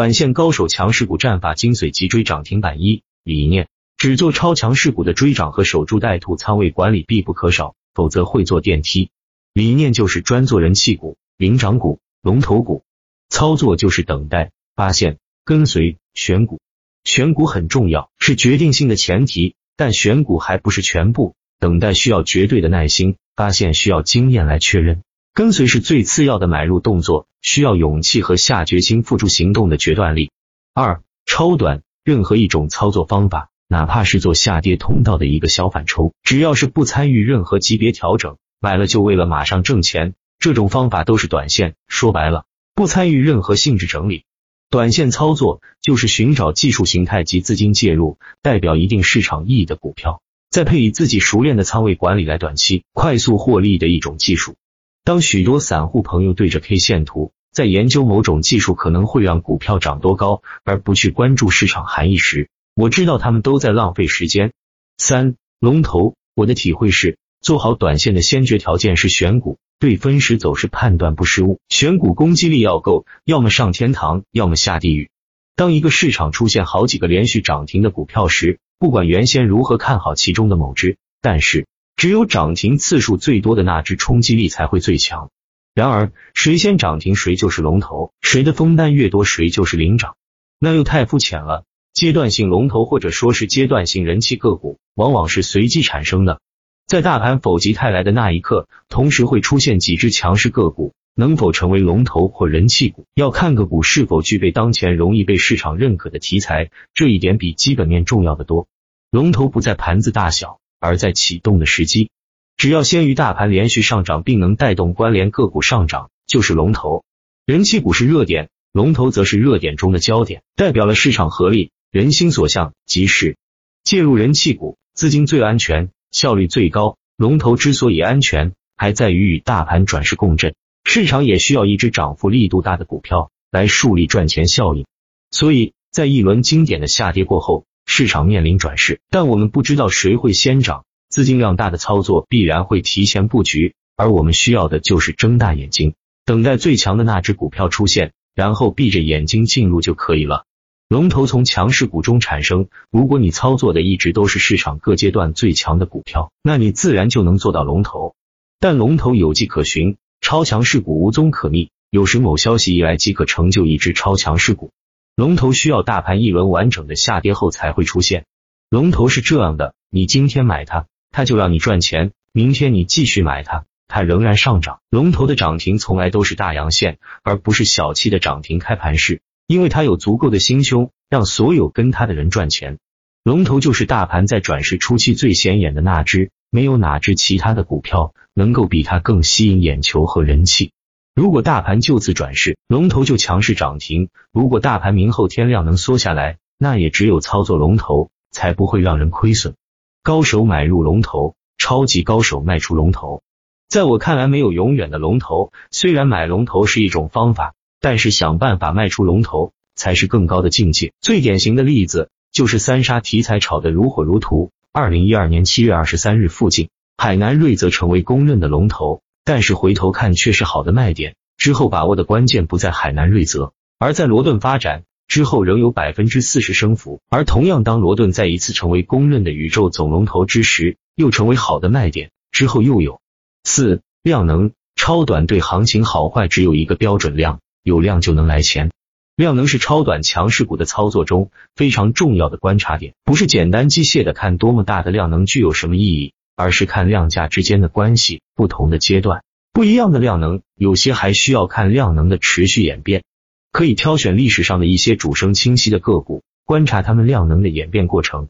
短线高手强势股战法精髓，急追涨停板一理念，只做超强势股的追涨和守株待兔，仓位管理必不可少，否则会坐电梯。理念就是专做人气股、领涨股、龙头股，操作就是等待、发现、跟随、选股。选股很重要，是决定性的前提，但选股还不是全部。等待需要绝对的耐心，发现需要经验来确认，跟随是最次要的买入动作，需要勇气和下决心付诸行动的决断力。二超短，任何一种操作方法，哪怕是做下跌通道的一个小反抽，只要是不参与任何级别调整，买了就为了马上挣钱，这种方法都是短线。说白了，不参与任何性质整理。短线操作就是寻找技术形态及资金介入，代表一定市场意义的股票。再配以自己熟练的仓位管理来短期快速获利的一种技术。当许多散户朋友对着 K 线图在研究某种技术可能会让股票涨多高，而不去关注市场含义时，我知道他们都在浪费时间。三龙头，我的体会是，做好短线的先决条件是选股，对分时走势判断不失误，选股攻击力要够，要么上天堂，要么下地狱。当一个市场出现好几个连续涨停的股票时，不管原先如何看好其中的某只，但是只有涨停次数最多的那只冲击力才会最强。然而，谁先涨停谁就是龙头，谁的封单越多谁就是领涨，那又太肤浅了。阶段性龙头或者说是阶段性人气个股，往往是随机产生的，在大盘否极泰来的那一刻，同时会出现几只强势个股。能否成为龙头或人气股，要看个股是否具备当前容易被市场认可的题材，这一点比基本面重要的多。龙头不在盘子大小，而在启动的时机。只要先于大盘连续上涨，并能带动关联个股上涨，就是龙头。人气股是热点，龙头则是热点中的焦点，代表了市场合力、人心所向，即是介入人气股，资金最安全，效率最高。龙头之所以安全，还在于与大盘转势共振。市场也需要一只涨幅力度大的股票来树立赚钱效应，所以在一轮经典的下跌过后，市场面临转势，但我们不知道谁会先涨，资金量大的操作必然会提前布局，而我们需要的就是睁大眼睛，等待最强的那只股票出现，然后闭着眼睛进入就可以了。龙头从强势股中产生，如果你操作的一直都是市场各阶段最强的股票，那你自然就能做到龙头，但龙头有迹可循。超强势股无踪可觅，有时某消息一来即可成就一只超强势股。龙头需要大盘一轮完整的下跌后才会出现。龙头是这样的，你今天买它，它就让你赚钱；明天你继续买它，它仍然上涨。龙头的涨停从来都是大阳线，而不是小气的涨停开盘式，因为它有足够的心胸，让所有跟它的人赚钱。龙头就是大盘在转势初期最显眼的那只。没有哪只其他的股票能够比它更吸引眼球和人气。如果大盘就此转势，龙头就强势涨停；如果大盘明后天量能缩下来，那也只有操作龙头才不会让人亏损。高手买入龙头，超级高手卖出龙头。在我看来，没有永远的龙头。虽然买龙头是一种方法，但是想办法卖出龙头才是更高的境界。最典型的例子就是三沙题材炒得如火如荼。二零一二年七月二十三日附近，海南瑞泽成为公认的龙头，但是回头看却是好的卖点。之后把握的关键不在海南瑞泽，而在罗顿发展之后仍有百分之四十升幅。而同样，当罗顿再一次成为公认的宇宙总龙头之时，又成为好的卖点。之后又有四量能超短对行情好坏只有一个标准量，有量就能来钱。量能是超短强势股的操作中非常重要的观察点，不是简单机械的看多么大的量能具有什么意义，而是看量价之间的关系。不同的阶段，不一样的量能，有些还需要看量能的持续演变。可以挑选历史上的一些主升清晰的个股，观察它们量能的演变过程，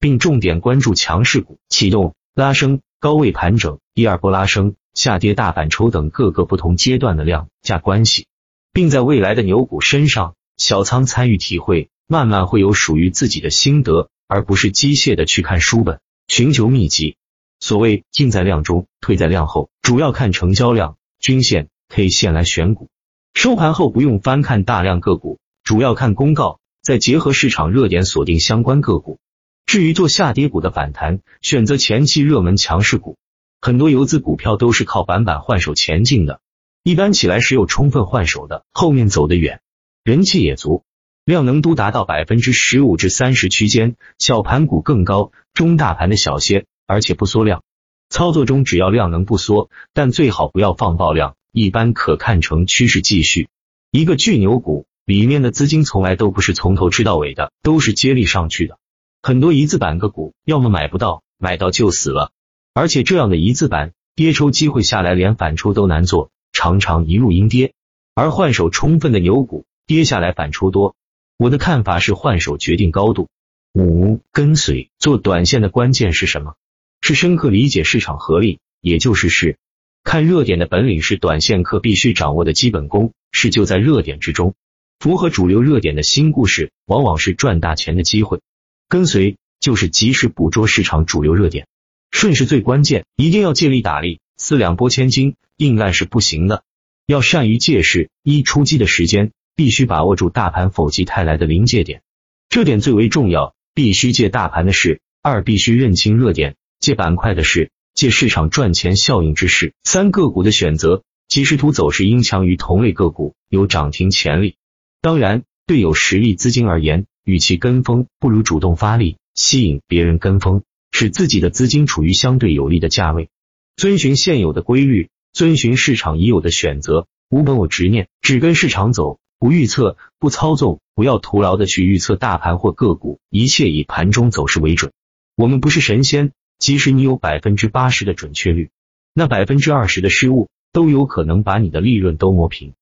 并重点关注强势股启动、拉升、高位盘整、第二波拉升、下跌大反抽等各个不同阶段的量价关系。并在未来的牛股身上小仓参与体会，慢慢会有属于自己的心得，而不是机械的去看书本寻求秘籍。所谓进在量中，退在量后，主要看成交量、均线、K 线来选股。收盘后不用翻看大量个股，主要看公告，再结合市场热点锁定相关个股。至于做下跌股的反弹，选择前期热门强势股。很多游资股票都是靠板板换手前进的。一般起来时有充分换手的，后面走得远，人气也足。量能都达到百分之十五至三十区间，小盘股更高，中大盘的小些，而且不缩量。操作中只要量能不缩，但最好不要放爆量，一般可看成趋势继续。一个巨牛股里面的资金从来都不是从头吃到尾的，都是接力上去的。很多一字板个股，要么买不到，买到就死了。而且这样的一字板跌抽机会下来，连反抽都难做，常常一路阴跌。而换手充分的牛股跌下来反抽多。我的看法是换手决定高度。五跟随做短线的关键是什么？是深刻理解市场合力，也就是是看热点的本领，是短线客必须掌握的基本功。是就在热点之中，符合主流热点的新故事，往往是赚大钱的机会。跟随就是及时捕捉市场主流热点。顺势最关键，一定要借力打力，四两拨千斤，硬干是不行的。要善于借势，一出击的时间必须把握住大盘否极泰来的临界点，这点最为重要。必须借大盘的势，二必须认清热点，借板块的事，借市场赚钱效应之势。三个股的选择，即时图走势应强于同类个股，有涨停潜力。当然，对有实力资金而言，与其跟风，不如主动发力，吸引别人跟风。使自己的资金处于相对有利的价位，遵循现有的规律，遵循市场已有的选择，无本我执念，只跟市场走，不预测，不操纵，不要徒劳的去预测大盘或个股，一切以盘中走势为准。我们不是神仙，即使你有百分之八十的准确率，那百分之二十的失误都有可能把你的利润都磨平。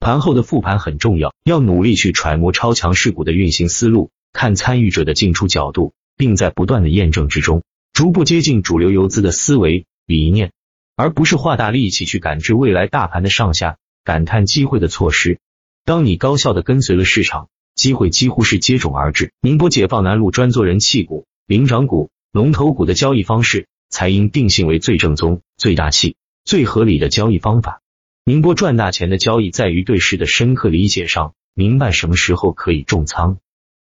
盘后的复盘很重要，要努力去揣摩超强势股的运行思路，看参与者的进出角度。并在不断的验证之中，逐步接近主流游资的思维理念，而不是花大力气去感知未来大盘的上下，感叹机会的错失。当你高效的跟随了市场，机会几乎是接踵而至。宁波解放南路专做人气股、领涨股、龙头股的交易方式，才应定性为最正宗、最大气、最合理的交易方法。宁波赚大钱的交易，在于对市的深刻理解上，明白什么时候可以重仓。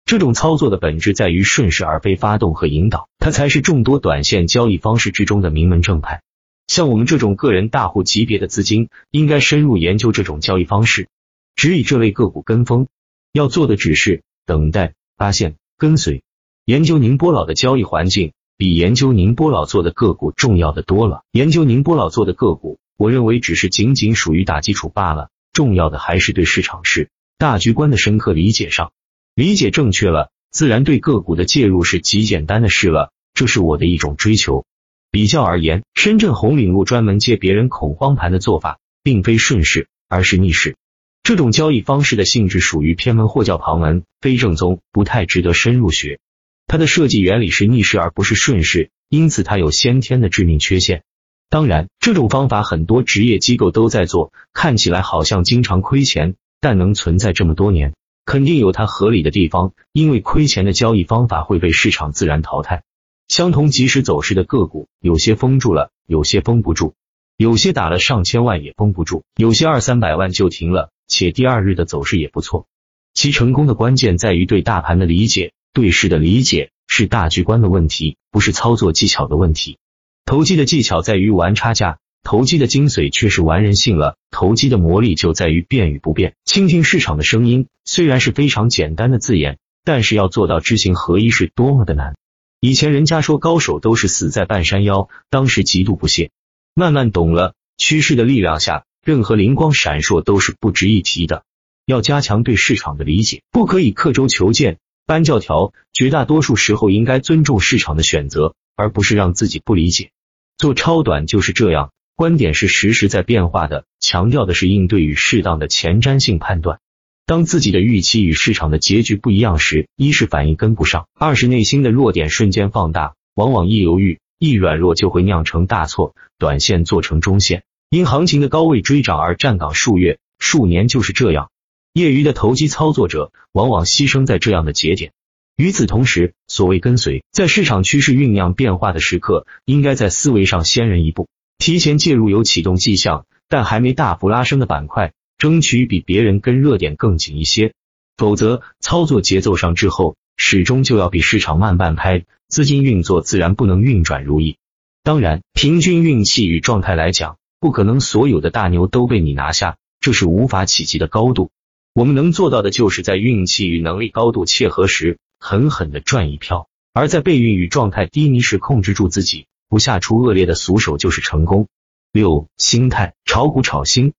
这种操作的本质在于顺势而非发动和引导，它才是众多短线交易方式之中的名门正派。像我们这种个人大户级别的资金，应该深入研究这种交易方式，只以这类个股跟风。要做的只是等待、发现、跟随。研究宁波佬的交易环境，比研究宁波佬做的个股重要的多了。研究宁波佬做的个股，我认为只是仅仅属于打基础罢了。重要的还是对市场是大局观的深刻理解上。理解正确了，自然对个股的介入是极简单的事了。这是我的一种追求。比较而言，深圳红岭路专门借别人恐慌盘的做法，并非顺势，而是逆势。这种交易方式的性质属于偏门或叫旁门，非正宗，不太值得深入学。它的设计原理是逆势而不是顺势，因此它有先天的致命缺陷。当然，这种方法很多职业机构都在做，看起来好像经常亏钱，但能存在这么多年。肯定有它合理的地方，因为亏钱的交易方法会被市场自然淘汰。相同即时走势的个股，有些封住了，有些封不住，有些打了上千万也封不住，有些二三百万就停了，且第二日的走势也不错。其成功的关键在于对大盘的理解，对市的理解，是大局观的问题，不是操作技巧的问题。投机的技巧在于玩差价。投机的精髓却是玩人性了，投机的魔力就在于变与不变，倾听市场的声音。虽然是非常简单的字眼，但是要做到知行合一是多么的难。以前人家说高手都是死在半山腰，当时极度不屑。慢慢懂了，趋势的力量下，任何灵光闪烁都是不值一提的。要加强对市场的理解，不可以刻舟求剑、搬教条。绝大多数时候应该尊重市场的选择，而不是让自己不理解。做超短就是这样。观点是实时在变化的，强调的是应对与适当的前瞻性判断。当自己的预期与市场的结局不一样时，一是反应跟不上，二是内心的弱点瞬间放大，往往一犹豫一软弱就会酿成大错，短线做成中线，因行情的高位追涨而站岗数月、数年就是这样。业余的投机操作者往往牺牲在这样的节点。与此同时，所谓跟随，在市场趋势酝酿变化的时刻，应该在思维上先人一步。提前介入有启动迹象但还没大幅拉升的板块，争取比别人跟热点更紧一些，否则操作节奏上滞后，始终就要比市场慢半拍，资金运作自然不能运转如意。当然，平均运气与状态来讲，不可能所有的大牛都被你拿下，这是无法企及的高度。我们能做到的就是在运气与能力高度切合时，狠狠的赚一票；而在备孕与状态低迷时，控制住自己，不下出恶劣的俗手，就是成功。六、心态炒股炒新，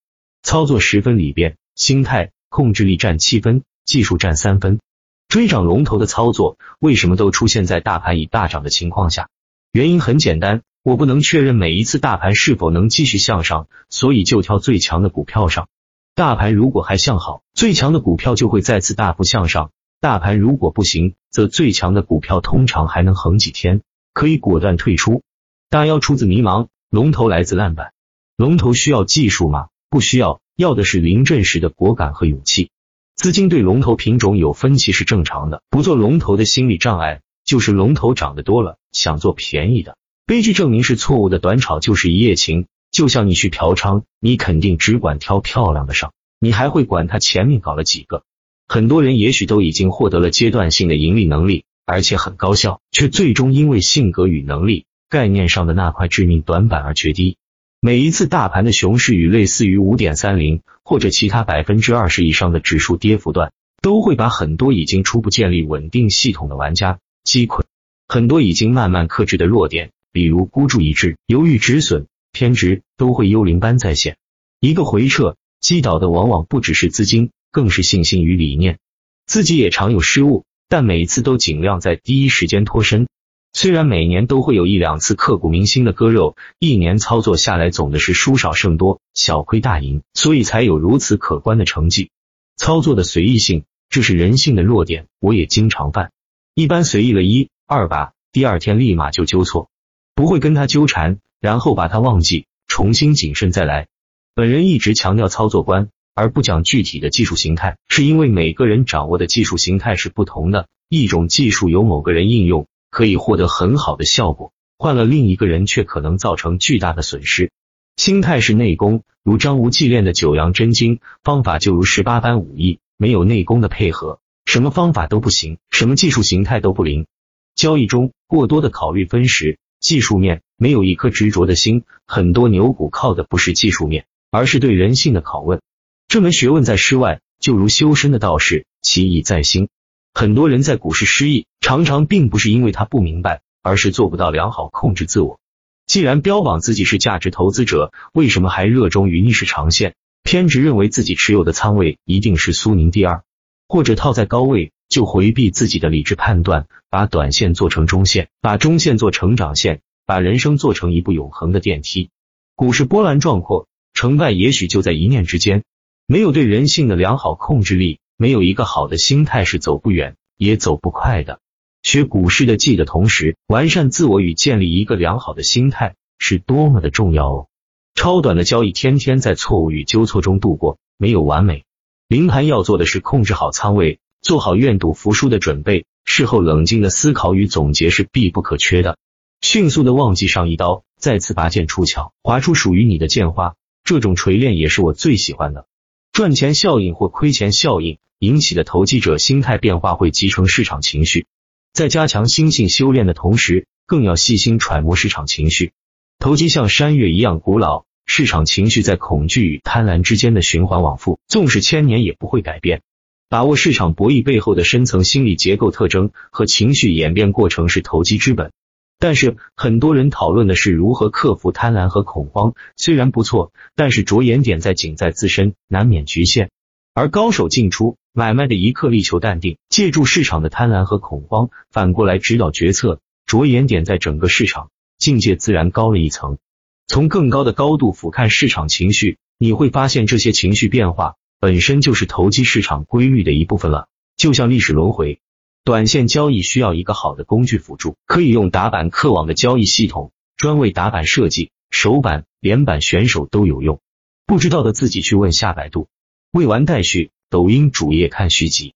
操作十分里边，心态控制力占七分，技术占三分。追涨龙头的操作为什么都出现在大盘已大涨的情况下？原因很简单，我不能确认每一次大盘是否能继续向上，所以就挑最强的股票上。大盘如果还向好，最强的股票就会再次大幅向上；大盘如果不行，则最强的股票通常还能横几天，可以果断退出。大妖出自迷茫，龙头来自烂板。龙头需要技术吗？不需要，要的是临阵时的果敢和勇气。资金对龙头品种有分歧是正常的，不做龙头的心理障碍就是龙头涨得多了，想做便宜的。悲剧证明是错误的，短炒就是一夜情。就像你去嫖娼，你肯定只管挑漂亮的上，你还会管他前面搞了几个。很多人也许都已经获得了阶段性的盈利能力，而且很高效，却最终因为性格与能力概念上的那块致命短板而决堤。每一次大盘的熊市与类似于五点三零或者其他百分之二十以上的指数跌幅段，都会把很多已经初步建立稳定系统的玩家击溃。很多已经慢慢克制的弱点，比如孤注一掷、犹豫止损。偏执都会幽灵般再现，一个回撤击倒的往往不只是资金，更是信心与理念。自己也常有失误，但每次都尽量在第一时间脱身。虽然每年都会有一两次刻骨铭心的割肉，一年操作下来总的是输少胜多，小亏大赢，所以才有如此可观的成绩。操作的随意性，这是人性的弱点，我也经常犯。一般随意了一二把，第二天立马就纠错，不会跟他纠缠。然后把它忘记，重新谨慎再来。本人一直强调操作观，而不讲具体的技术形态，是因为每个人掌握的技术形态是不同的。一种技术由某个人应用，可以获得很好的效果，换了另一个人却可能造成巨大的损失。心态是内功，如张无忌练的九阳真经，方法就如十八般武艺，没有内功的配合，什么方法都不行，什么技术形态都不灵。交易中过多的考虑分时。技术面没有一颗执着的心，很多牛股靠的不是技术面，而是对人性的拷问。这门学问在室外，就如修身的道士，其意在心。很多人在股市失意，常常并不是因为他不明白，而是做不到良好控制自我。既然标榜自己是价值投资者，为什么还热衷于逆势长线？偏执认为自己持有的仓位一定是苏宁第二，或者套在高位。就回避自己的理智判断，把短线做成中线，把中线做成长线，把人生做成一部永恒的电梯。股市波澜壮阔，成败也许就在一念之间。没有对人性的良好控制力，没有一个好的心态，是走不远也走不快的。学股市的技的同时，完善自我与建立一个良好的心态，是多么的重要哦！超短的交易，天天在错误与纠错中度过，没有完美。临盘要做的是控制好仓位。做好愿赌服输的准备，事后冷静的思考与总结是必不可缺的。迅速的忘记上一刀，再次拔剑出鞘，划出属于你的剑花。这种锤炼也是我最喜欢的。赚钱效应或亏钱效应引起的投机者心态变化会集成市场情绪，在加强心性修炼的同时，更要细心揣摩市场情绪。投机像山岳一样古老，市场情绪在恐惧与贪婪之间的循环往复，纵使千年也不会改变。把握市场博弈背后的深层心理结构特征和情绪演变过程是投机之本。但是很多人讨论的是如何克服贪婪和恐慌，虽然不错，但是着眼点在仅在自身，难免局限。而高手进出买卖的一刻力求淡定，借助市场的贪婪和恐慌，反过来指导决策，着眼点在整个市场，境界自然高了一层。从更高的高度俯瞰市场情绪，你会发现这些情绪变化。本身就是投机市场规律的一部分了，就像历史轮回。短线交易需要一个好的工具辅助，可以用打板客网的交易系统，专为打板设计，手板、连板选手都有用。不知道的自己去问下百度。未完待续，抖音主页看续集。